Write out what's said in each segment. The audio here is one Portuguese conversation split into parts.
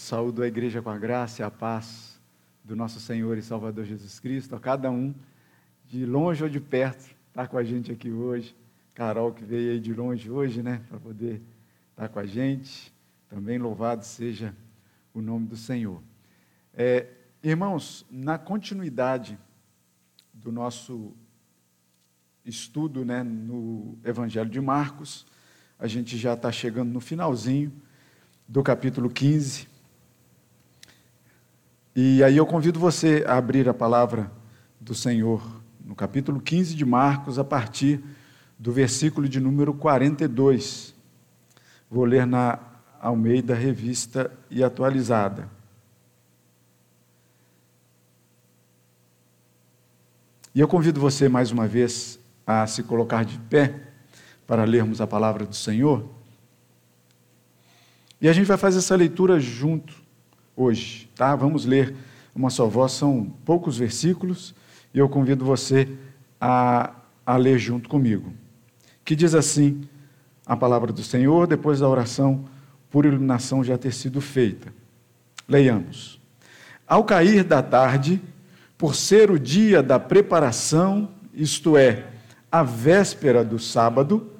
Saúdo a igreja com a graça e a paz do nosso Senhor e Salvador Jesus Cristo, a cada um, de longe ou de perto, está com a gente aqui hoje. Carol, que veio aí de longe hoje, né, para poder estar com a gente. Também louvado seja o nome do Senhor. É, irmãos, na continuidade do nosso estudo né, no Evangelho de Marcos, a gente já está chegando no finalzinho do capítulo 15. E aí eu convido você a abrir a palavra do Senhor no capítulo 15 de Marcos, a partir do versículo de número 42. Vou ler na Almeida Revista e Atualizada. E eu convido você mais uma vez a se colocar de pé para lermos a palavra do Senhor. E a gente vai fazer essa leitura junto hoje, tá? Vamos ler uma só voz, são poucos versículos, e eu convido você a, a ler junto comigo. Que diz assim a palavra do Senhor, depois da oração por iluminação já ter sido feita. Leiamos. Ao cair da tarde, por ser o dia da preparação, isto é, a véspera do sábado,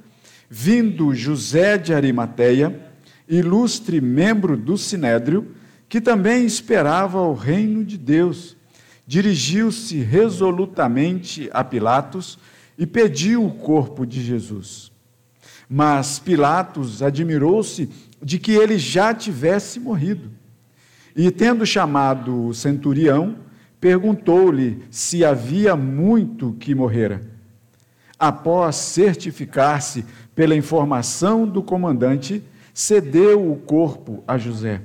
vindo José de Arimateia, ilustre membro do sinédrio, que também esperava o reino de Deus, dirigiu-se resolutamente a Pilatos e pediu o corpo de Jesus. Mas Pilatos admirou-se de que ele já tivesse morrido. E, tendo chamado o centurião, perguntou-lhe se havia muito que morrera. Após certificar-se pela informação do comandante, cedeu o corpo a José.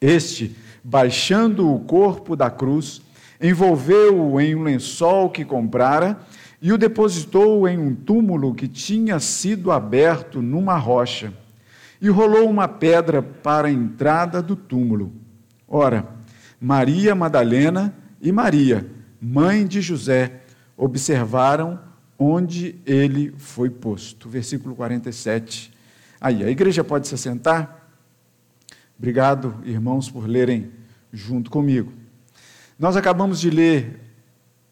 Este, baixando o corpo da cruz, envolveu-o em um lençol que comprara e o depositou em um túmulo que tinha sido aberto numa rocha, e rolou uma pedra para a entrada do túmulo. Ora, Maria Madalena e Maria, mãe de José, observaram onde ele foi posto. Versículo 47. Aí, a igreja pode se assentar? Obrigado, irmãos, por lerem junto comigo. Nós acabamos de ler,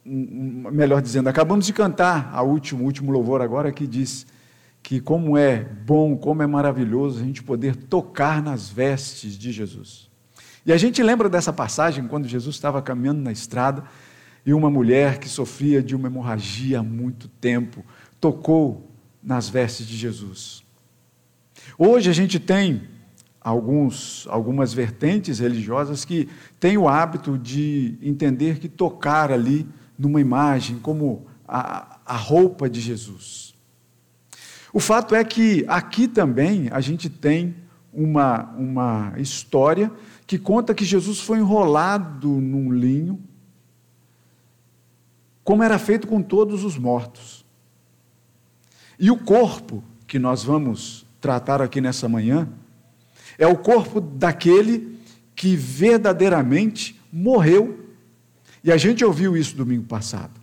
melhor dizendo, acabamos de cantar a último, último louvor agora que diz que como é bom, como é maravilhoso a gente poder tocar nas vestes de Jesus. E a gente lembra dessa passagem quando Jesus estava caminhando na estrada e uma mulher que sofria de uma hemorragia há muito tempo tocou nas vestes de Jesus. Hoje a gente tem alguns, algumas vertentes religiosas que têm o hábito de entender que tocar ali numa imagem como a, a roupa de Jesus. O fato é que aqui também a gente tem uma, uma história que conta que Jesus foi enrolado num linho como era feito com todos os mortos. E o corpo que nós vamos tratar aqui nessa manhã é o corpo daquele que verdadeiramente morreu. E a gente ouviu isso domingo passado.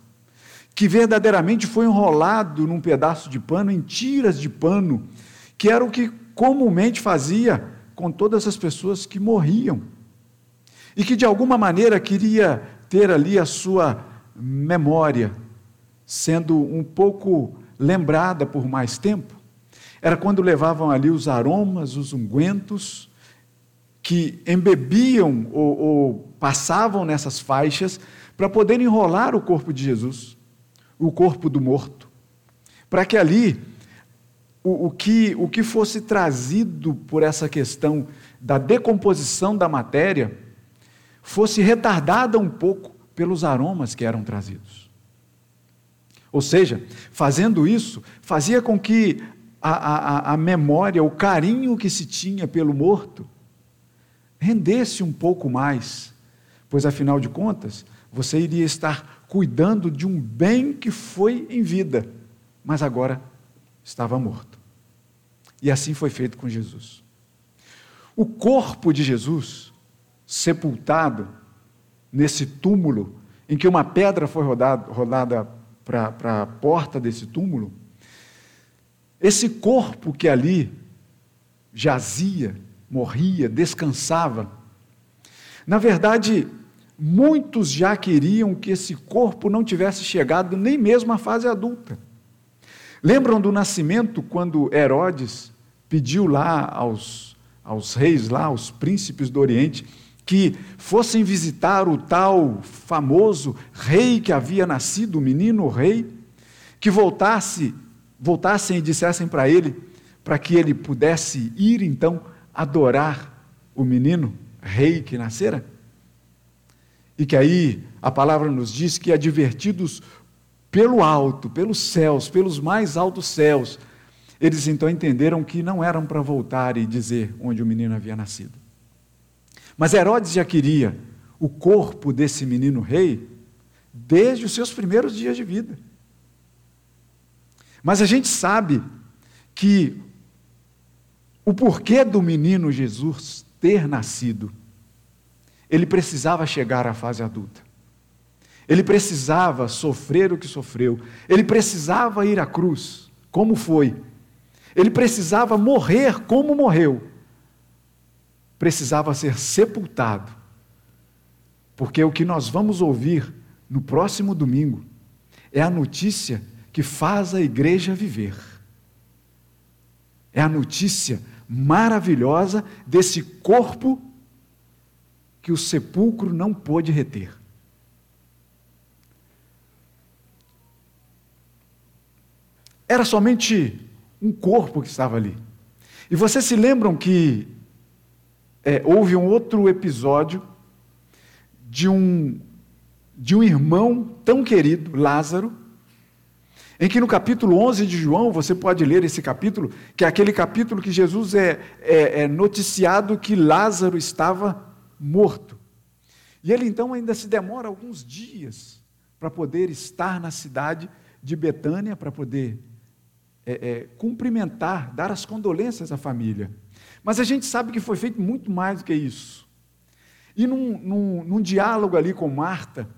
Que verdadeiramente foi enrolado num pedaço de pano, em tiras de pano, que era o que comumente fazia com todas as pessoas que morriam. E que de alguma maneira queria ter ali a sua memória sendo um pouco lembrada por mais tempo, era quando levavam ali os aromas, os ungüentos, que embebiam ou, ou passavam nessas faixas para poder enrolar o corpo de Jesus, o corpo do morto, para que ali o, o, que, o que fosse trazido por essa questão da decomposição da matéria fosse retardada um pouco pelos aromas que eram trazidos. Ou seja, fazendo isso, fazia com que a, a, a memória, o carinho que se tinha pelo morto, rendesse um pouco mais, pois afinal de contas, você iria estar cuidando de um bem que foi em vida, mas agora estava morto. E assim foi feito com Jesus. O corpo de Jesus, sepultado, nesse túmulo, em que uma pedra foi rodada, rodada para a porta desse túmulo, esse corpo que ali jazia, morria, descansava, Na verdade, muitos já queriam que esse corpo não tivesse chegado nem mesmo à fase adulta. Lembram do nascimento quando Herodes pediu lá aos, aos reis, lá, aos príncipes do Oriente, que fossem visitar o tal famoso rei que havia nascido, o menino rei, que voltasse, voltassem e dissessem para ele, para que ele pudesse ir então adorar o menino rei que nascera? E que aí a palavra nos diz que advertidos pelo alto, pelos céus, pelos mais altos céus, eles então entenderam que não eram para voltar e dizer onde o menino havia nascido. Mas Herodes já queria o corpo desse menino rei desde os seus primeiros dias de vida. Mas a gente sabe que o porquê do menino Jesus ter nascido, ele precisava chegar à fase adulta. Ele precisava sofrer o que sofreu. Ele precisava ir à cruz, como foi. Ele precisava morrer como morreu. Precisava ser sepultado. Porque o que nós vamos ouvir no próximo domingo é a notícia que faz a igreja viver. É a notícia maravilhosa desse corpo que o sepulcro não pôde reter. Era somente um corpo que estava ali. E vocês se lembram que é, houve um outro episódio de um, de um irmão tão querido, Lázaro, em que no capítulo 11 de João, você pode ler esse capítulo, que é aquele capítulo que Jesus é, é, é noticiado que Lázaro estava morto. E ele então ainda se demora alguns dias para poder estar na cidade de Betânia, para poder é, é, cumprimentar, dar as condolências à família. Mas a gente sabe que foi feito muito mais do que isso. E num, num, num diálogo ali com Marta,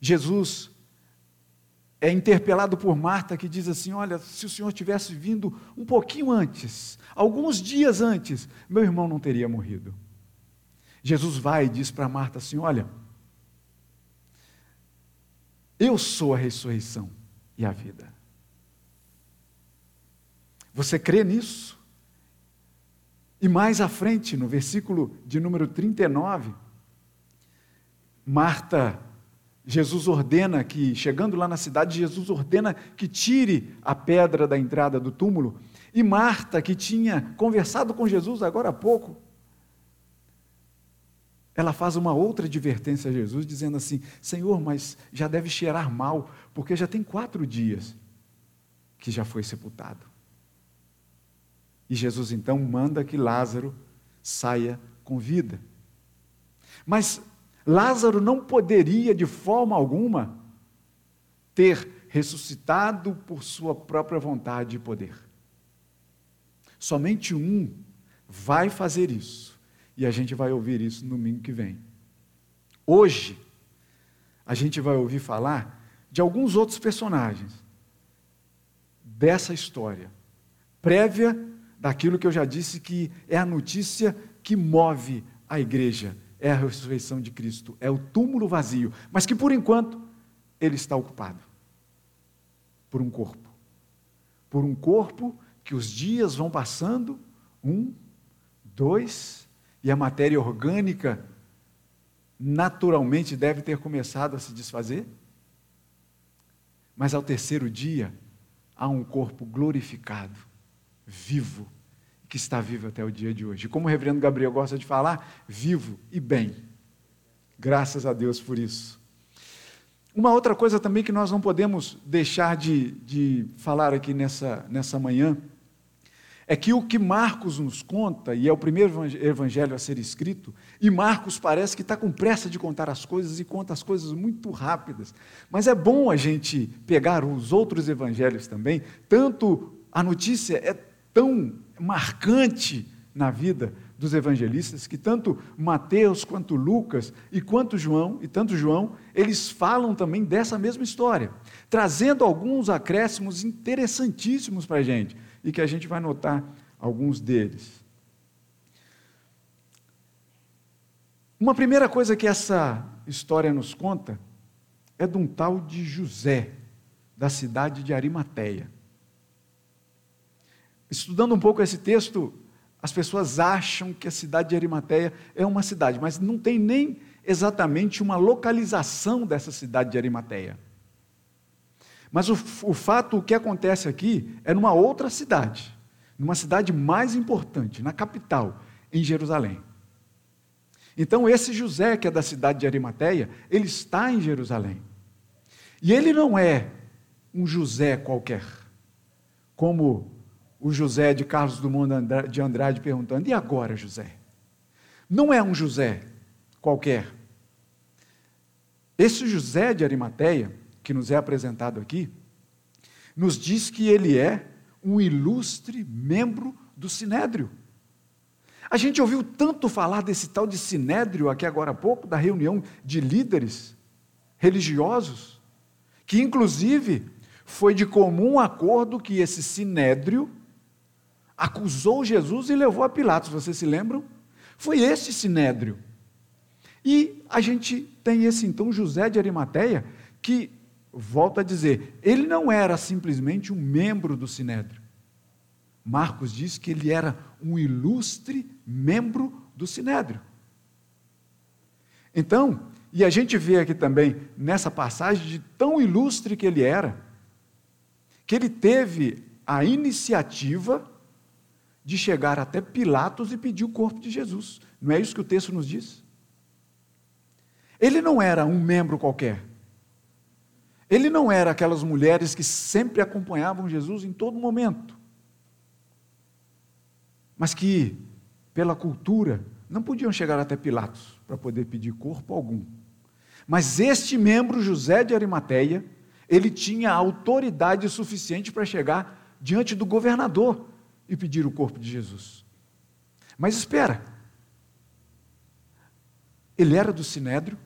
Jesus é interpelado por Marta, que diz assim: Olha, se o Senhor tivesse vindo um pouquinho antes, alguns dias antes, meu irmão não teria morrido. Jesus vai e diz para Marta assim: Olha, eu sou a ressurreição e a vida. Você crê nisso? E mais à frente, no versículo de número 39, Marta, Jesus ordena que, chegando lá na cidade, Jesus ordena que tire a pedra da entrada do túmulo. E Marta, que tinha conversado com Jesus agora há pouco, ela faz uma outra advertência a Jesus, dizendo assim: Senhor, mas já deve cheirar mal, porque já tem quatro dias que já foi sepultado. E Jesus então manda que Lázaro saia com vida. Mas Lázaro não poderia de forma alguma ter ressuscitado por sua própria vontade e poder. Somente um vai fazer isso. E a gente vai ouvir isso no domingo que vem. Hoje, a gente vai ouvir falar de alguns outros personagens dessa história, prévia daquilo que eu já disse que é a notícia que move a igreja, é a ressurreição de Cristo, é o túmulo vazio, mas que por enquanto ele está ocupado por um corpo. Por um corpo que os dias vão passando, um, dois, e a matéria orgânica naturalmente deve ter começado a se desfazer. Mas ao terceiro dia, há um corpo glorificado vivo, que está vivo até o dia de hoje. Como o reverendo Gabriel gosta de falar, vivo e bem. Graças a Deus por isso. Uma outra coisa também que nós não podemos deixar de, de falar aqui nessa, nessa manhã é que o que Marcos nos conta, e é o primeiro evangelho a ser escrito, e Marcos parece que está com pressa de contar as coisas e conta as coisas muito rápidas. Mas é bom a gente pegar os outros evangelhos também, tanto a notícia é tão marcante na vida dos evangelistas que tanto Mateus quanto Lucas e quanto João e tanto João, eles falam também dessa mesma história, trazendo alguns acréscimos interessantíssimos para a gente e que a gente vai notar alguns deles. Uma primeira coisa que essa história nos conta é de um tal de José, da cidade de Arimateia. Estudando um pouco esse texto, as pessoas acham que a cidade de Arimateia é uma cidade, mas não tem nem exatamente uma localização dessa cidade de Arimateia. Mas o, o fato, o que acontece aqui, é numa outra cidade, numa cidade mais importante, na capital, em Jerusalém. Então, esse José, que é da cidade de Arimateia, ele está em Jerusalém. E ele não é um José qualquer, como o José de Carlos Drummond de Andrade perguntando: e agora, José? Não é um José qualquer. Esse José de Arimateia, que nos é apresentado aqui, nos diz que ele é um ilustre membro do Sinédrio. A gente ouviu tanto falar desse tal de Sinédrio aqui agora há pouco, da reunião de líderes religiosos, que inclusive foi de comum acordo que esse Sinédrio acusou Jesus e levou a Pilatos, vocês se lembram? Foi esse Sinédrio. E a gente tem esse então José de Arimateia, que, volta a dizer, ele não era simplesmente um membro do Sinédrio. Marcos diz que ele era um ilustre membro do Sinédrio. Então, e a gente vê aqui também nessa passagem de tão ilustre que ele era, que ele teve a iniciativa de chegar até Pilatos e pedir o corpo de Jesus. Não é isso que o texto nos diz? Ele não era um membro qualquer. Ele não era aquelas mulheres que sempre acompanhavam Jesus em todo momento mas que, pela cultura, não podiam chegar até Pilatos para poder pedir corpo algum. Mas este membro, José de Arimateia, ele tinha autoridade suficiente para chegar diante do governador e pedir o corpo de Jesus. Mas espera, ele era do sinédrio,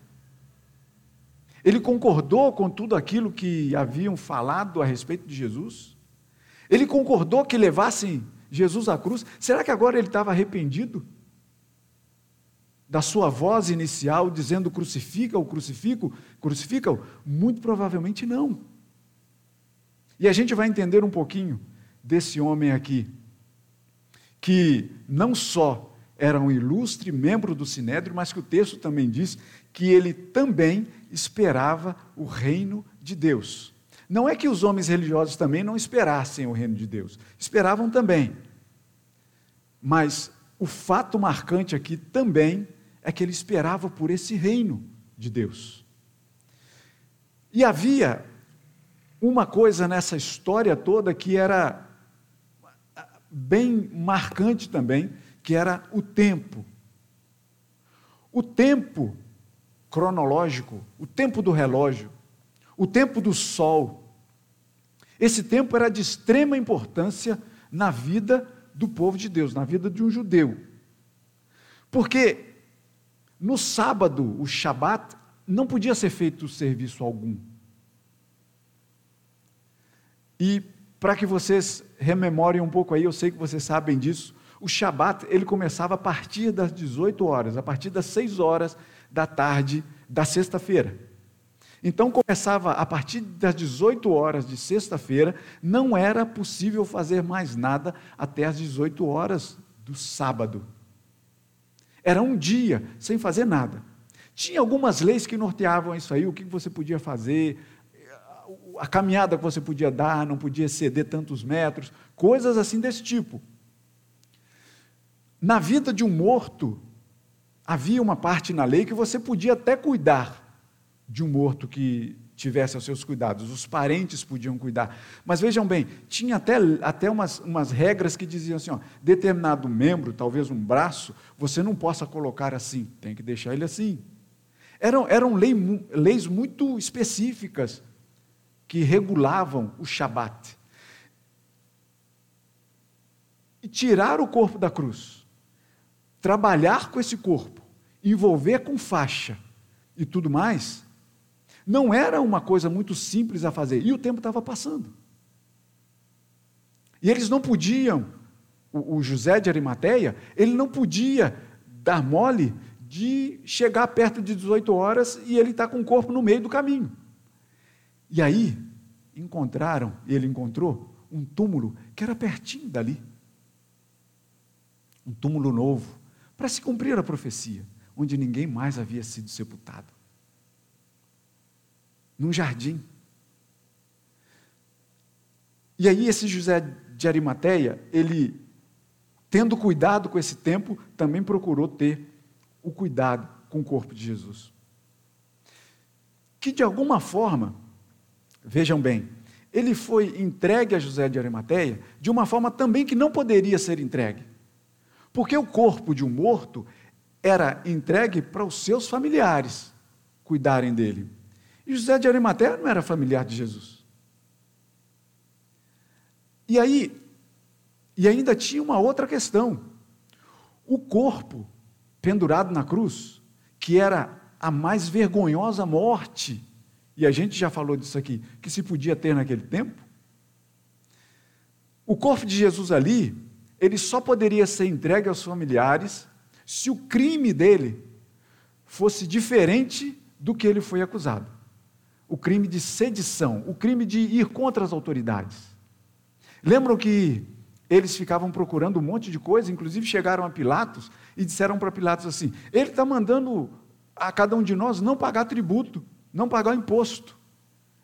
ele concordou com tudo aquilo que haviam falado a respeito de Jesus, ele concordou que levassem Jesus à cruz, será que agora ele estava arrependido? Da sua voz inicial dizendo crucifica-o, crucifico, crucifica-o? Muito provavelmente não. E a gente vai entender um pouquinho desse homem aqui, que não só era um ilustre membro do Sinédrio, mas que o texto também diz que ele também esperava o reino de Deus. Não é que os homens religiosos também não esperassem o reino de Deus, esperavam também. Mas o fato marcante aqui também é que ele esperava por esse reino de Deus. E havia uma coisa nessa história toda que era bem marcante também, que era o tempo. O tempo cronológico, o tempo do relógio, o tempo do sol, esse tempo era de extrema importância na vida do povo de Deus, na vida de um judeu. Porque no sábado, o Shabat, não podia ser feito serviço algum. E para que vocês rememorem um pouco aí, eu sei que vocês sabem disso, o Shabat, ele começava a partir das 18 horas, a partir das 6 horas da tarde da sexta-feira. Então começava a partir das 18 horas de sexta-feira, não era possível fazer mais nada até as 18 horas do sábado. Era um dia sem fazer nada. Tinha algumas leis que norteavam isso aí, o que você podia fazer, a caminhada que você podia dar, não podia ceder tantos metros, coisas assim desse tipo. Na vida de um morto, havia uma parte na lei que você podia até cuidar, de um morto que tivesse aos seus cuidados, os parentes podiam cuidar. Mas vejam bem, tinha até, até umas, umas regras que diziam assim: ó, determinado membro, talvez um braço, você não possa colocar assim, tem que deixar ele assim. Eram, eram lei, leis muito específicas que regulavam o Shabat. E tirar o corpo da cruz, trabalhar com esse corpo, envolver com faixa e tudo mais, não era uma coisa muito simples a fazer, e o tempo estava passando. E eles não podiam, o, José de Arimateia, ele não podia dar mole de chegar perto de 18 horas e ele está com o corpo no meio do caminho. E aí, encontraram, ele encontrou um túmulo que era pertinho dali. Um túmulo novo, para se cumprir a profecia, onde ninguém mais havia sido sepultado. Num jardim. E aí, esse José de Arimateia, ele, tendo cuidado com esse tempo, também procurou ter o cuidado com o corpo de Jesus. Que de alguma forma, vejam bem, ele foi entregue a José de Arimateia de uma forma também que não poderia ser entregue. Porque o corpo de um morto era entregue para os seus familiares cuidarem dele. E José de Arimateia não era familiar de Jesus. E aí, e ainda tinha uma outra questão. O corpo pendurado na cruz, que era a mais vergonhosa morte, e a gente já falou disso aqui, que se podia ter naquele tempo. O corpo de Jesus ali, ele só poderia ser entregue aos familiares se o crime dele fosse diferente do que ele foi acusado. O crime de sedição, o crime de ir contra as autoridades. Lembram que eles ficavam procurando um monte de coisa, inclusive chegaram a Pilatos e disseram para Pilatos assim: ele está mandando a cada um de nós não pagar tributo, não pagar imposto.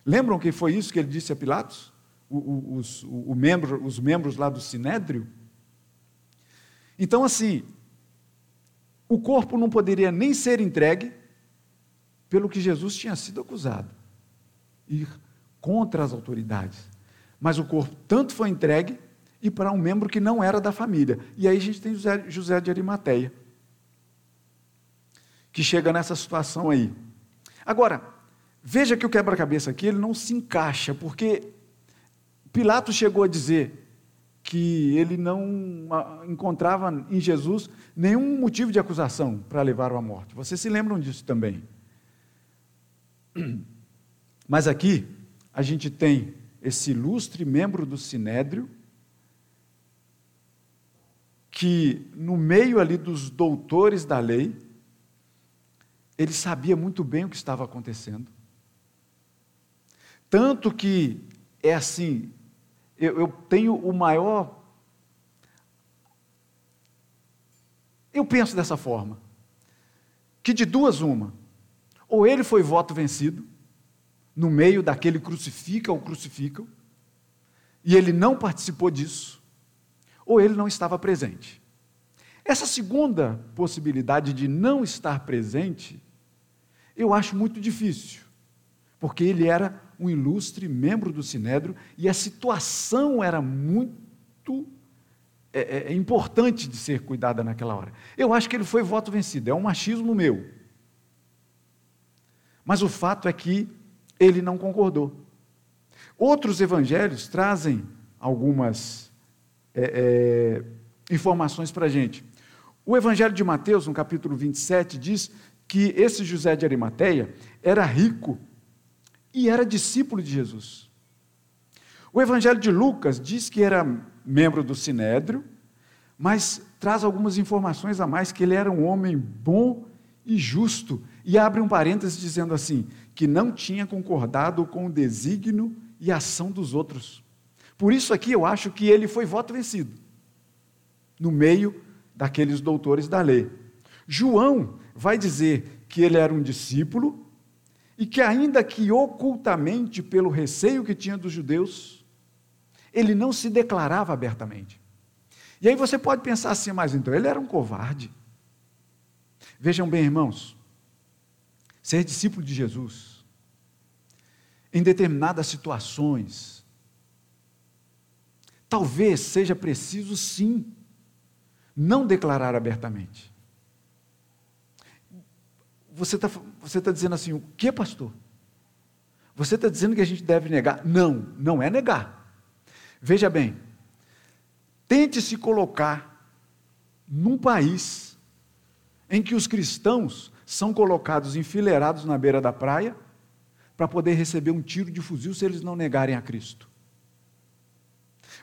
Lembram que foi isso que ele disse a Pilatos? O, o, os, o, o membro, os membros lá do Sinédrio? Então, assim, o corpo não poderia nem ser entregue pelo que Jesus tinha sido acusado ir contra as autoridades. Mas o corpo tanto foi entregue e para um membro que não era da família. E aí a gente tem José, José de Arimateia, que chega nessa situação aí. Agora, veja que o quebra-cabeça aqui ele não se encaixa, porque Pilatos chegou a dizer que ele não encontrava em Jesus nenhum motivo de acusação para levar à morte. Vocês se lembram disso também. Mas aqui a gente tem esse ilustre membro do Sinédrio que no meio ali dos doutores da lei, ele sabia muito bem o que estava acontecendo. Tanto que é assim, eu, eu tenho o maior. Eu penso dessa forma: que de duas, uma, ou ele foi voto vencido, no meio daquele crucifica ou crucificam, e ele não participou disso, ou ele não estava presente. Essa segunda possibilidade de não estar presente, eu acho muito difícil, porque ele era um ilustre membro do Sinédrio e a situação era muito é, é, é, importante de ser cuidada naquela hora. Eu acho que ele foi voto vencido, é um machismo meu. Mas o fato é que ele não concordou. Outros evangelhos trazem algumas é, é, informações para a gente. O Evangelho de Mateus, no capítulo 27, diz que esse José de Arimateia era rico e era discípulo de Jesus. O Evangelho de Lucas diz que era membro do Sinédrio, mas traz algumas informações a mais que ele era um homem bom e justo, e abre um parênteses dizendo assim: que não tinha concordado com o desígnio e ação dos outros. Por isso aqui eu acho que ele foi voto vencido, no meio daqueles doutores da lei. João vai dizer que ele era um discípulo e que, ainda que ocultamente, pelo receio que tinha dos judeus, ele não se declarava abertamente. E aí você pode pensar assim, mas então ele era um covarde. Vejam bem, irmãos, ser discípulo de Jesus, em determinadas situações, Talvez seja preciso, sim, não declarar abertamente. Você está você tá dizendo assim, o que, pastor? Você está dizendo que a gente deve negar? Não, não é negar. Veja bem, tente se colocar num país em que os cristãos são colocados enfileirados na beira da praia para poder receber um tiro de fuzil se eles não negarem a Cristo.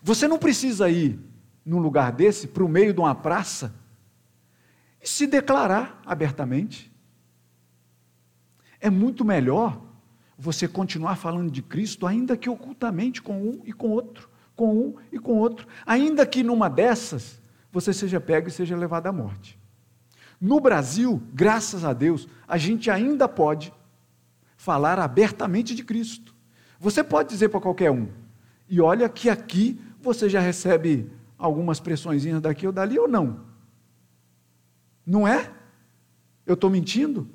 Você não precisa ir num lugar desse, para o meio de uma praça, e se declarar abertamente. É muito melhor você continuar falando de Cristo, ainda que ocultamente, com um e com outro, com um e com outro, ainda que numa dessas você seja pego e seja levado à morte. No Brasil, graças a Deus, a gente ainda pode falar abertamente de Cristo. Você pode dizer para qualquer um, e olha que aqui você já recebe algumas pressõezinhas daqui ou dali ou não. Não é? Eu estou mentindo?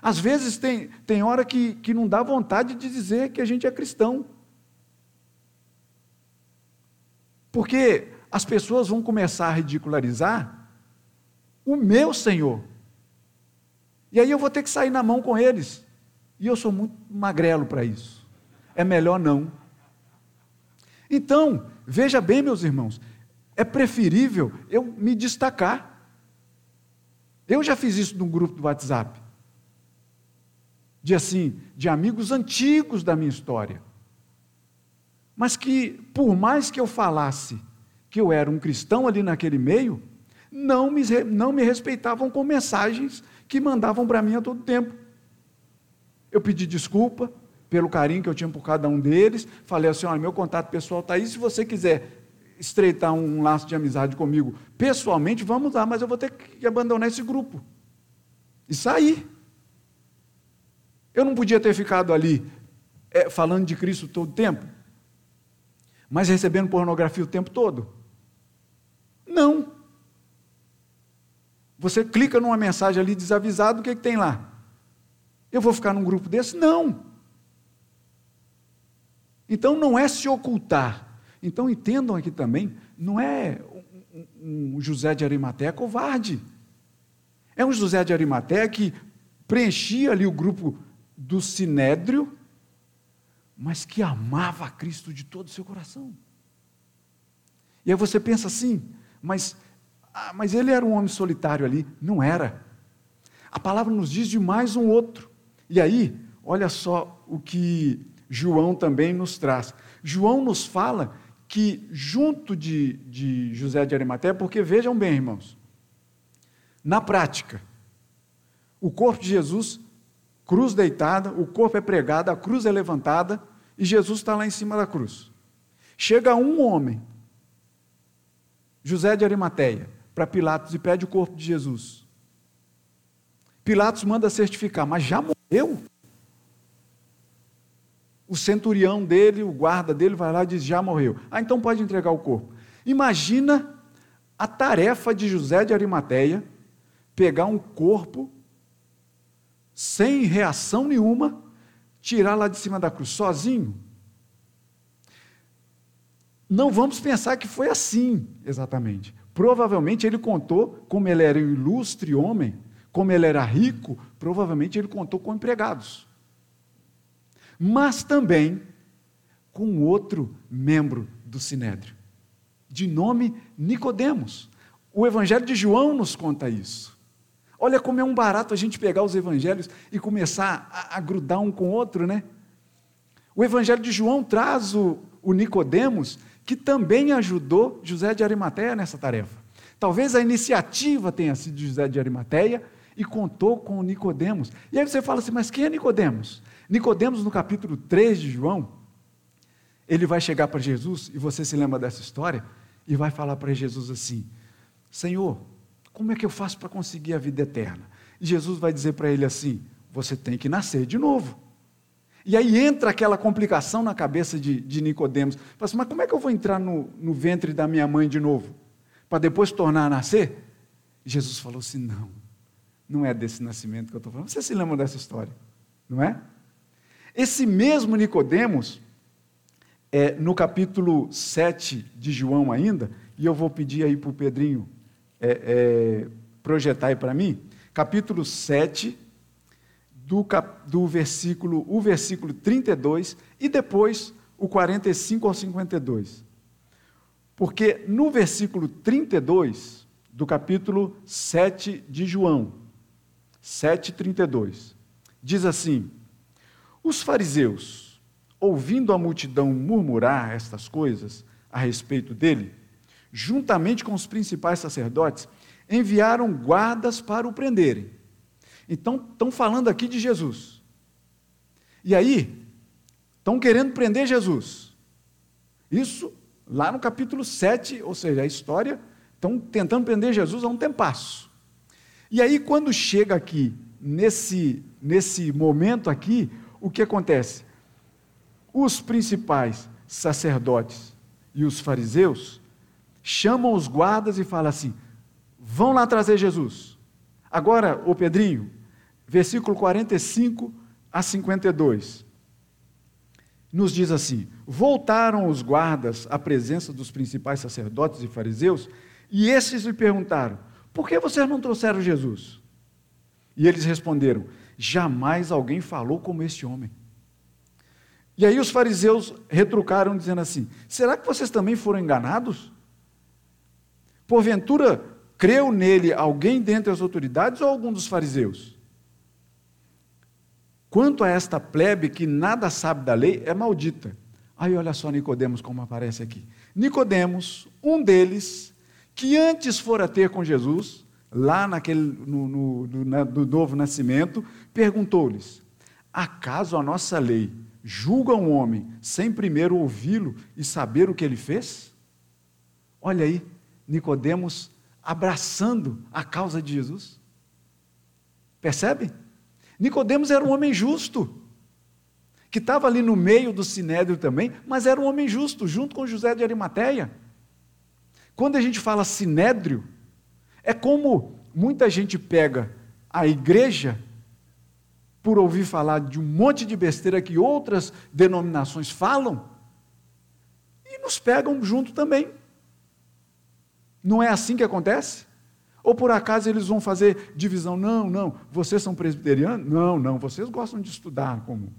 Às vezes tem, tem hora que, que não dá vontade de dizer que a gente é cristão. Porque as pessoas vão começar a ridicularizar o meu Senhor. E aí eu vou ter que sair na mão com eles. E eu sou muito magrelo para isso. É melhor não. Então, veja bem, meus irmãos, é preferível eu me destacar. Eu já fiz isso num grupo do WhatsApp. De assim, de amigos antigos da minha história. Mas que, por mais que eu falasse que eu era um cristão ali naquele meio, não me, não me respeitavam com mensagens que mandavam para mim a todo tempo. Eu pedi desculpa pelo carinho que eu tinha por cada um deles, falei assim: olha, meu contato pessoal está aí, se você quiser estreitar um laço de amizade comigo pessoalmente, vamos lá, mas eu vou ter que abandonar esse grupo e sair. Eu não podia ter ficado ali é, falando de Cristo todo o tempo, mas recebendo pornografia o tempo todo. Não. Você clica numa mensagem ali desavisado, o que, que tem lá? Eu vou ficar num grupo desse? Não. Então não é se ocultar. Então entendam aqui também, não é um, um José de Arimateia covarde. É um José de Arimateia que preenchia ali o grupo do Sinédrio, mas que amava a Cristo de todo o seu coração. E aí você pensa assim, mas, ah, mas ele era um homem solitário ali. Não era. A palavra nos diz de mais um outro. E aí, olha só o que João também nos traz. João nos fala que, junto de, de José de Arimateia, porque vejam bem, irmãos, na prática, o corpo de Jesus, cruz deitada, o corpo é pregado, a cruz é levantada e Jesus está lá em cima da cruz. Chega um homem José de Arimateia para Pilatos e pede o corpo de Jesus. Pilatos manda certificar, mas já morreu? O centurião dele, o guarda dele, vai lá e diz: já morreu. Ah, então pode entregar o corpo. Imagina a tarefa de José de Arimateia pegar um corpo sem reação nenhuma, tirar lá de cima da cruz, sozinho. Não vamos pensar que foi assim, exatamente. Provavelmente ele contou, como ele era um ilustre homem, como ele era rico, provavelmente ele contou com empregados. Mas também com outro membro do Sinédrio, de nome Nicodemos. O Evangelho de João nos conta isso. Olha como é um barato a gente pegar os evangelhos e começar a, a grudar um com o outro, né? O Evangelho de João traz o, o Nicodemos que também ajudou José de Arimateia nessa tarefa. Talvez a iniciativa tenha sido de José de Arimateia e contou com Nicodemos. E aí você fala assim, mas quem é Nicodemos? Nicodemos, no capítulo 3 de João, ele vai chegar para Jesus, e você se lembra dessa história, e vai falar para Jesus assim: Senhor, como é que eu faço para conseguir a vida eterna? E Jesus vai dizer para ele assim: Você tem que nascer de novo. E aí entra aquela complicação na cabeça de, de Nicodemos. Fala assim, mas como é que eu vou entrar no, no ventre da minha mãe de novo? Para depois tornar a nascer? Jesus falou assim: não, não é desse nascimento que eu estou falando. Você se lembra dessa história, não é? Esse mesmo Nicodemos, é, no capítulo 7 de João ainda, e eu vou pedir aí para o Pedrinho é, é, projetar aí para mim, capítulo 7, do, cap, do versículo, o versículo 32 e depois o 45 ao 52. Porque no versículo 32 do capítulo 7 de João, 7:32, diz assim: Os fariseus, ouvindo a multidão murmurar estas coisas a respeito dele, juntamente com os principais sacerdotes, enviaram guardas para o prenderem. Então, estão falando aqui de Jesus. E aí, estão querendo prender Jesus. Isso lá no capítulo 7, ou seja, a história, estão tentando prender Jesus há um tempasso. E aí, quando chega aqui, nesse, nesse momento aqui, o que acontece? Os principais sacerdotes e os fariseus chamam os guardas e falam assim: vão lá trazer Jesus. Agora, o Pedrinho, versículo 45 a 52, nos diz assim: Voltaram os guardas à presença dos principais sacerdotes e fariseus, e esses lhe perguntaram: Por que vocês não trouxeram Jesus? E eles responderam: Jamais alguém falou como este homem. E aí os fariseus retrucaram, dizendo assim: Será que vocês também foram enganados? Porventura, creu nele alguém dentre as autoridades ou algum dos fariseus? Quanto a esta plebe que nada sabe da lei, é maldita. Aí olha só Nicodemos como aparece aqui. Nicodemos, um deles, que antes fora ter com Jesus, lá naquele no, no, no, no novo nascimento, perguntou-lhes: Acaso a nossa lei julga um homem sem primeiro ouvi-lo e saber o que ele fez? Olha aí, Nicodemos abraçando a causa de Jesus. Percebe? Nicodemos era um homem justo, que estava ali no meio do sinédrio também, mas era um homem justo, junto com José de Arimateia. Quando a gente fala sinédrio, é como muita gente pega a igreja por ouvir falar de um monte de besteira que outras denominações falam e nos pegam junto também. Não é assim que acontece? Ou por acaso eles vão fazer divisão? Não, não, vocês são presbiterianos? Não, não, vocês gostam de estudar, como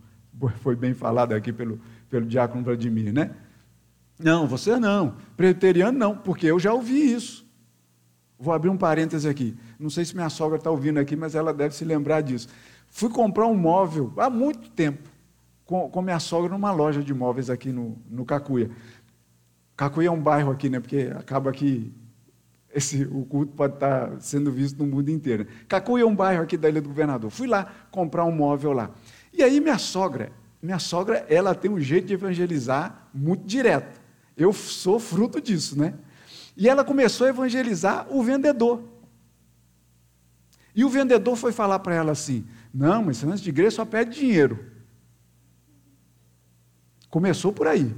foi bem falado aqui pelo, pelo diácono Vladimir, né? Não, você não, presbiteriano não, porque eu já ouvi isso. Vou abrir um parêntese aqui. Não sei se minha sogra está ouvindo aqui, mas ela deve se lembrar disso. Fui comprar um móvel há muito tempo com, com minha sogra numa loja de móveis aqui no, no Cacuia. Cacuia é um bairro aqui, né? Porque acaba que esse, o culto pode estar sendo visto no mundo inteiro. Cacuia é um bairro aqui da Ilha do Governador. Fui lá comprar um móvel lá. E aí minha sogra, minha sogra, ela tem um jeito de evangelizar muito direto. Eu sou fruto disso, né? E ela começou a evangelizar o vendedor. E o vendedor foi falar para ela assim: Não, mas antes de igreja só pede dinheiro. Começou por aí.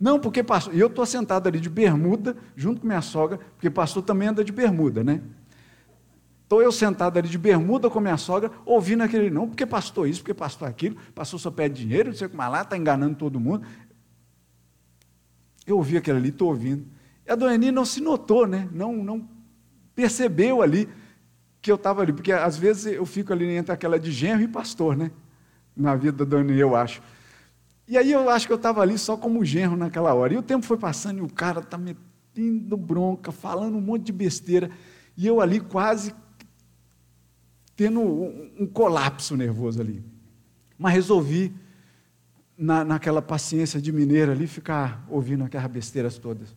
Não, porque pastor. E eu estou sentado ali de bermuda, junto com minha sogra, porque pastor também anda de bermuda, né? Estou eu sentado ali de bermuda com minha sogra, ouvindo aquele, não, porque pastor isso, porque pastor aquilo, pastor só pede dinheiro, não sei como lá, está enganando todo mundo. Eu ouvi aquilo ali, estou ouvindo. E a dona Eni não se notou, né? Não, não percebeu ali que eu estava ali, porque às vezes eu fico ali entre aquela de genro e pastor, né? Na vida da dona Eni, eu acho. E aí eu acho que eu estava ali só como genro naquela hora. E o tempo foi passando e o cara está metendo bronca, falando um monte de besteira. E eu ali quase tendo um, colapso nervoso ali. Mas resolvi, na, naquela paciência de mineiro ali, ficar ouvindo aquelas besteiras todas.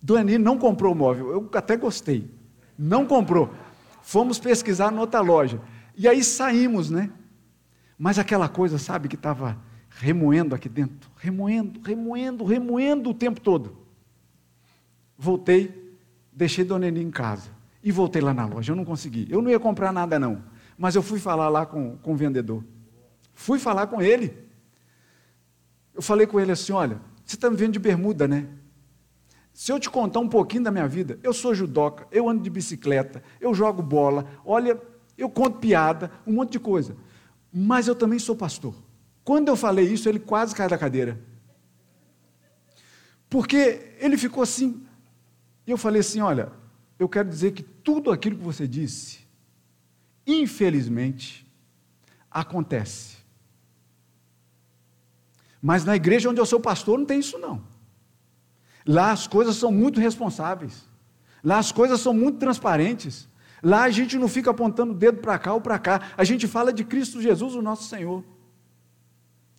Dona não comprou o móvel, eu até gostei. Não comprou. Fomos pesquisar na outra loja. E aí saímos, né? Mas aquela coisa, sabe, que estava remoendo aqui dentro, remoendo, remoendo, remoendo o tempo todo. Voltei, deixei Dona Eni em casa e voltei lá na loja. Eu não consegui. Eu não ia comprar nada, não. Mas eu fui falar lá com, com o vendedor. Fui falar com ele. Eu falei com ele assim: olha, você está me vendo de bermuda, né? Se eu te contar um pouquinho da minha vida, eu sou judoca, eu ando de bicicleta, eu jogo bola, olha, eu conto piada, um monte de coisa. Mas eu também sou pastor. Quando eu falei isso, ele quase caiu da cadeira. Porque ele ficou assim. E eu falei assim: olha, eu quero dizer que tudo aquilo que você disse, infelizmente, acontece. Mas na igreja onde eu sou pastor não tem isso não. Lá as coisas são muito responsáveis. Lá as coisas são muito transparentes. Lá a gente não fica apontando o dedo para cá ou para cá. A gente fala de Cristo Jesus, o nosso Senhor.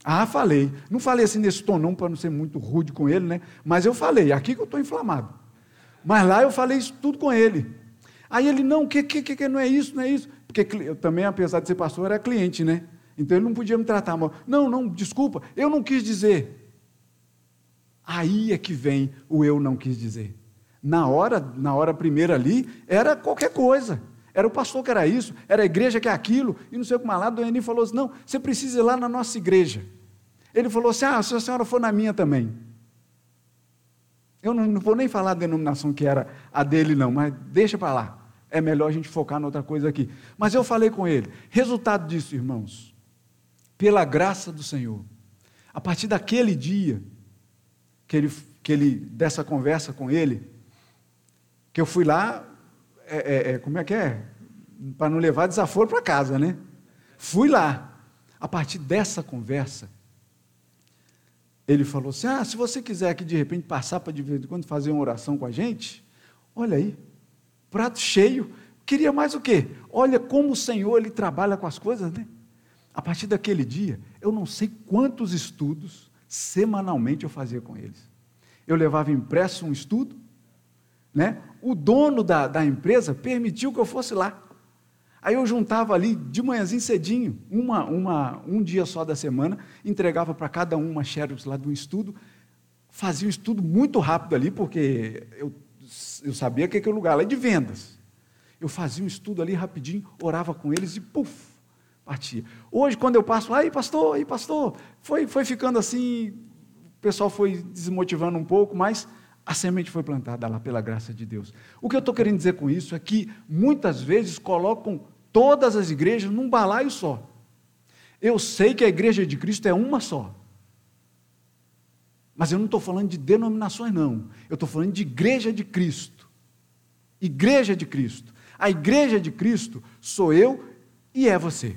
Ah, falei. Não falei assim nesse tom, não, para não ser muito rude com ele, né? Mas eu falei, aqui que eu estou inflamado. Mas lá eu falei isso tudo com ele. Aí ele, não, que, que, que não é isso, não é isso. Porque eu também, apesar de ser pastor, era cliente, né? Então ele não podia me tratar mal. Não, não, desculpa, eu não quis dizer. Aí é que vem o eu não quis dizer. Na hora, na hora primeira ali, era qualquer coisa. Era o pastor que era isso, era a igreja que é aquilo, e não sei o que mais lá, o Eni falou assim: não, você precisa ir lá na nossa igreja. Ele falou assim: ah, se a senhora for na minha também. Eu não, não vou nem falar a denominação que era a dele, não, mas deixa para lá. É melhor a gente focar em outra coisa aqui. Mas eu falei com ele. Resultado disso, irmãos, pela graça do Senhor, a partir daquele dia que ele, que ele dessa conversa com ele, que eu fui lá, é, é, é como é que é? Para não levar desaforo para casa, né? Fui lá. A partir dessa conversa, ele falou assim: Ah, se você quiser aqui de repente passar para de vez em quando fazer uma oração com a gente, olha aí, prato cheio. Queria mais o quê? Olha como o Senhor ele trabalha com as coisas, né? A partir daquele dia, eu não sei quantos estudos semanalmente eu fazia com eles. Eu levava impresso um estudo, né? O dono da, da empresa permitiu que eu fosse lá. Aí eu juntava ali de manhãzinho cedinho, uma, uma, um dia só da semana, entregava para cada um uma xerox lá do estudo, fazia um estudo muito rápido ali, porque eu, eu sabia que aquele lugar lá é de vendas. Eu fazia um estudo ali rapidinho, orava com eles e puf, partia. Hoje, quando eu passo, aí pastor, aí pastor, foi, foi ficando assim, o pessoal foi desmotivando um pouco, mas a semente foi plantada lá pela graça de Deus. O que eu estou querendo dizer com isso é que muitas vezes colocam todas as igrejas num balaio só. Eu sei que a igreja de Cristo é uma só. Mas eu não estou falando de denominações, não. Eu estou falando de igreja de Cristo. Igreja de Cristo. A igreja de Cristo sou eu e é você.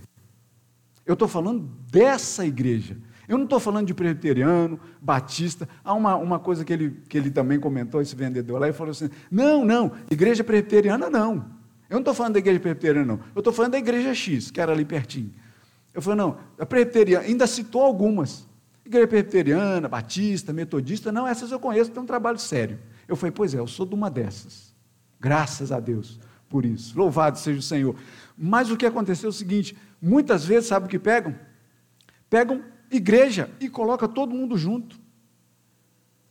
Eu estou falando dessa igreja. Eu não estou falando de presbiteriano, batista. Há uma, uma coisa que ele, que ele também comentou, esse vendedor lá, e falou assim: não, não, igreja presbiteriana não. Eu não estou falando da igreja presbiteriana, não. Eu estou falando da igreja X, que era ali pertinho. Eu falei, não, a presbiteriana, ainda citou algumas. Igreja presbiteriana, batista, metodista, não, essas eu conheço, tem um trabalho sério. Eu falei, pois é, eu sou de uma dessas. Graças a Deus por isso. Louvado seja o Senhor. Mas o que aconteceu é o seguinte: muitas vezes, sabe o que pegam? Pegam igreja e coloca todo mundo junto.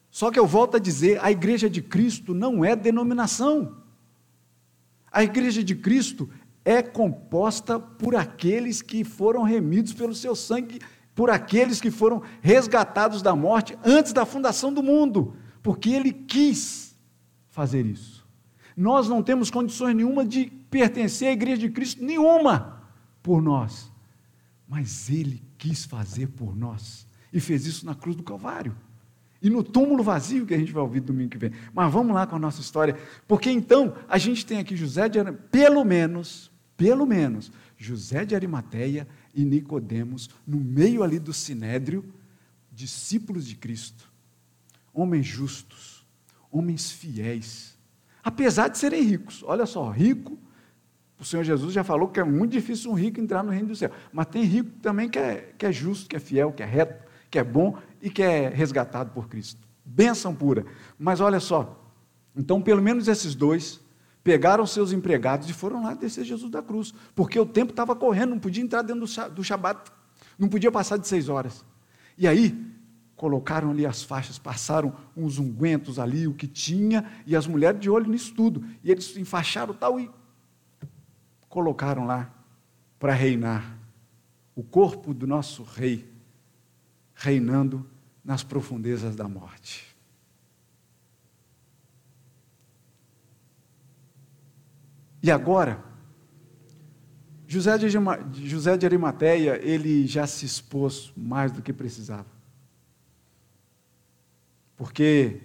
Só que eu volto a dizer, a igreja de Cristo não é denominação. A igreja de Cristo é composta por aqueles que foram remidos pelo seu sangue, por aqueles que foram resgatados da morte antes da fundação do mundo, porque ele quis fazer isso. Nós não temos condições nenhuma de pertencer à igreja de Cristo, nenhuma, por nós, mas ele quis fazer por nós. E fez isso na cruz do Calvário. E no túmulo vazio que a gente vai ouvir domingo que vem. Mas vamos lá com a nossa história. Porque então a gente tem aqui José de Arimateia, pelo menos, pelo menos, José de Arimateia e Nicodemos, no meio ali do sinédrio, discípulos de Cristo, homens justos, homens fiéis, apesar de serem ricos. Olha só, rico, o Senhor Jesus já falou que é muito difícil um rico entrar no reino do céu. Mas tem rico também que é, que é justo, que é fiel, que é reto, que é bom e que é resgatado por Cristo. Bênção pura. Mas olha só, então pelo menos esses dois pegaram seus empregados e foram lá descer Jesus da cruz, porque o tempo estava correndo, não podia entrar dentro do Shabat, não podia passar de seis horas. E aí, colocaram ali as faixas, passaram uns ungüentos ali, o que tinha, e as mulheres de olho nisso tudo. E eles enfaixaram tal e colocaram lá para reinar. O corpo do nosso rei reinando nas profundezas da morte. E agora, José de, José de Arimateia, ele já se expôs mais do que precisava. Porque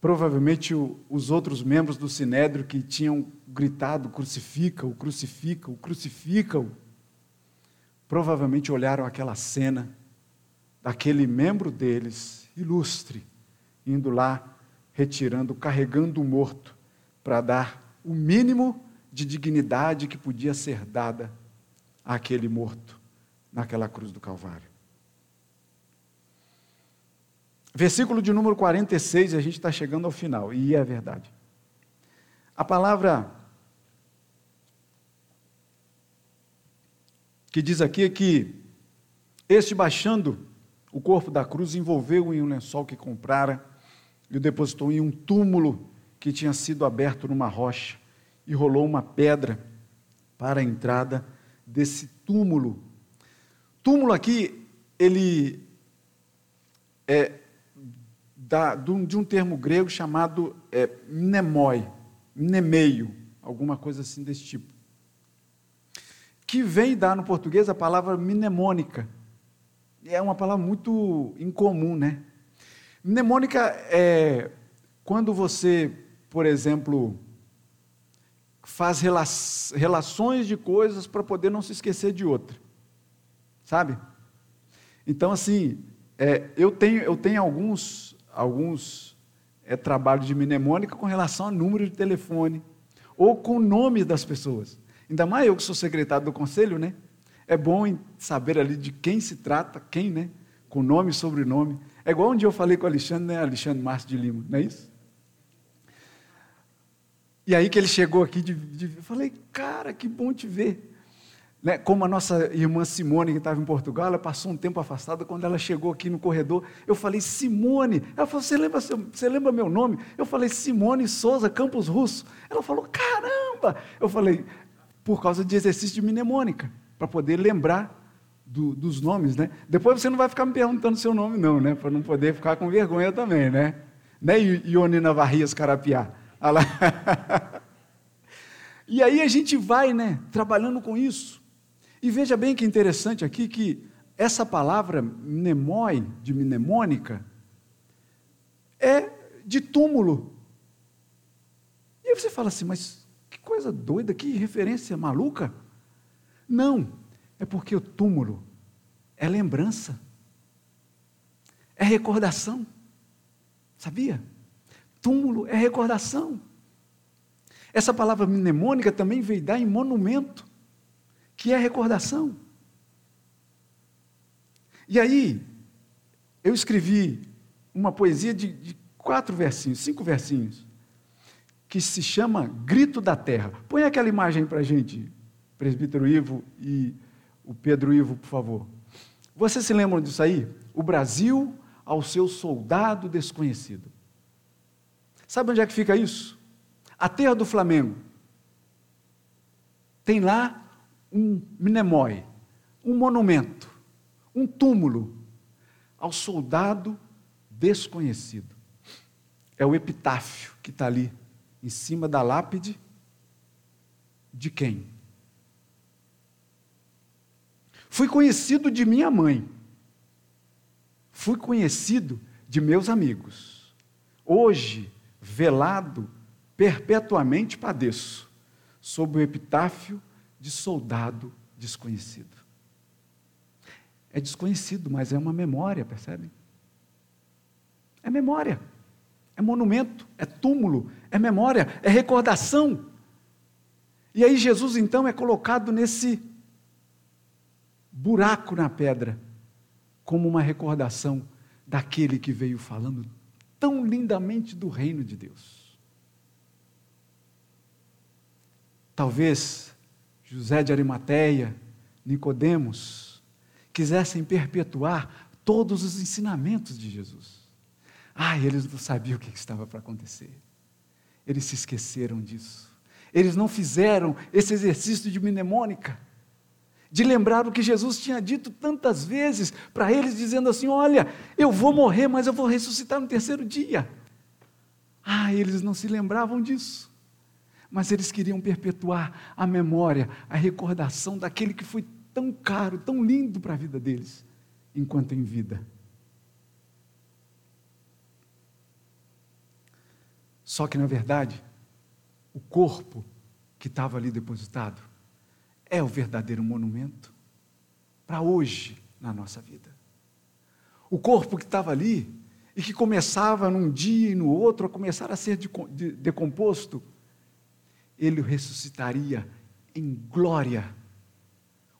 Provavelmente o, os outros membros do sinédrio que tinham gritado: crucifica-o, crucifica-o, crucifica-o, provavelmente olharam aquela cena daquele membro deles, ilustre, indo lá, retirando, carregando o morto, para dar o mínimo de dignidade que podia ser dada àquele morto naquela cruz do Calvário. Versículo de número 46, a gente está chegando ao final, e é verdade. A palavra que diz aqui é que este baixando o corpo da cruz envolveu em um lençol que comprara e o depositou em um túmulo que tinha sido aberto numa rocha e rolou uma pedra para a entrada desse túmulo. Túmulo aqui, ele é da, de um termo grego chamado é, mnemoi, mnemeio, alguma coisa assim desse tipo. Que vem dar no português a palavra mnemônica. É uma palavra muito incomum, né? Mnemônica é quando você, por exemplo, faz relações de coisas para poder não se esquecer de outra. Sabe? Então, assim, é, eu, tenho, eu tenho alguns, alguns é, trabalhos de mnemônica com relação a número de telefone ou com nomes das pessoas. Ainda mais eu que sou secretário do conselho, né? É bom saber ali de quem se trata, quem, né? Com nome e sobrenome. É igual um eu falei com o Alexandre, né? Alexandre Márcio de Lima, não é isso? E aí que ele chegou aqui, de, de, eu falei, cara, que bom te ver. Né? Como a nossa irmã Simone, que estava em Portugal, ela passou um tempo afastada, quando ela chegou aqui no corredor, eu falei, Simone. Ela falou, você lembra, você lembra meu nome? Eu falei, Simone Souza Campos Russo. Ela falou, caramba! Eu falei, por causa de exercício de mnemônica, para poder lembrar do, dos nomes, né? Depois você não vai ficar me perguntando seu nome, não, né? Para não poder ficar com vergonha também, né? Né, Ionina Varrias Carapiá? e aí a gente vai, né, trabalhando com isso. E veja bem que interessante aqui que essa palavra mnemói, de mnemônica, é de túmulo. E aí você fala assim, mas que coisa doida, que referência maluca. Não, é porque o túmulo é lembrança, é recordação. Sabia? Túmulo é recordação. Essa palavra mnemônica também veio dar em monumento, que é recordação. E aí, eu escrevi uma poesia de, de quatro versinhos, cinco versinhos, que se chama Grito da Terra. Põe aquela imagem para a gente, presbítero Ivo e o Pedro Ivo, por favor. Vocês se lembram disso aí? O Brasil ao seu soldado desconhecido. Sabe onde é que fica isso? A terra do Flamengo. Tem lá um mnemói, um monumento, um túmulo ao soldado desconhecido. É o epitáfio que está ali, em cima da lápide de quem? Fui conhecido de minha mãe. Fui conhecido de meus amigos. Hoje velado, perpetuamente padeço, sob o epitáfio de soldado desconhecido. É desconhecido, mas é uma memória, percebem? É memória, é monumento, é túmulo, é memória, é recordação. E aí Jesus então é colocado nesse buraco na pedra, como uma recordação daquele que veio falando tão lindamente do reino de Deus. Talvez José de Arimateia, Nicodemos, quisessem perpetuar todos os ensinamentos de Jesus. Ah, eles não sabiam o que estava para acontecer. Eles se esqueceram disso. Eles não fizeram esse exercício de mnemônica de lembrar o que Jesus tinha dito tantas vezes para eles, dizendo assim: Olha, eu vou morrer, mas eu vou ressuscitar no terceiro dia. Ah, eles não se lembravam disso, mas eles queriam perpetuar a memória, a recordação daquele que foi tão caro, tão lindo para a vida deles, enquanto em vida. Só que, na verdade, o corpo que estava ali depositado é o verdadeiro monumento para hoje na nossa vida. O corpo que estava ali e que começava num dia e no outro a começar a ser decomposto, ele ressuscitaria em glória,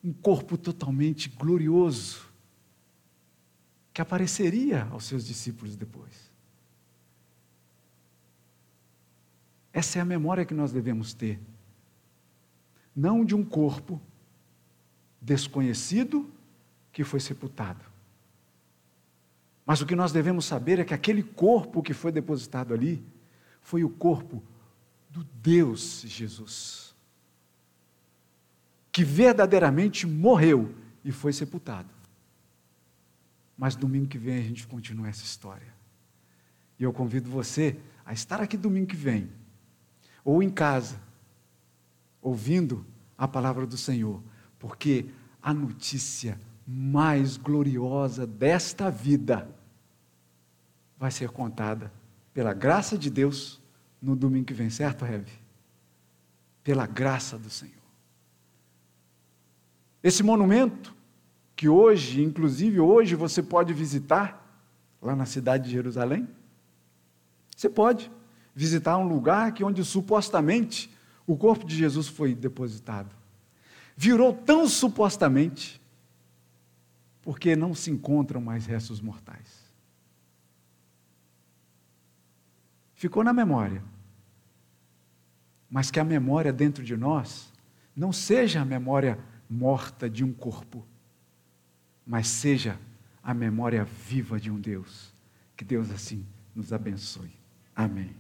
um corpo totalmente glorioso. que apareceria aos seus discípulos depois. Essa é a memória que nós devemos ter. Não de um corpo desconhecido que foi sepultado. Mas o que nós devemos saber é que aquele corpo que foi depositado ali foi o corpo do Deus Jesus, que verdadeiramente morreu e foi sepultado. Mas domingo que vem a gente continua essa história. E eu convido você a estar aqui domingo que vem, ou em casa, ouvindo a palavra do Senhor, porque a notícia mais gloriosa desta vida vai ser contada pela graça de Deus no domingo que vem, certo, Rebe? Pela graça do Senhor. Esse monumento, que hoje, inclusive hoje, você pode visitar, lá na cidade de Jerusalém, você pode visitar um lugar que onde supostamente o corpo de Jesus foi depositado. Virou tão supostamente, porque não se encontram mais restos mortais. Ficou na memória. Mas que a memória dentro de nós não seja a memória morta de um corpo, mas seja a memória viva de um Deus. Que Deus assim nos abençoe. Amém.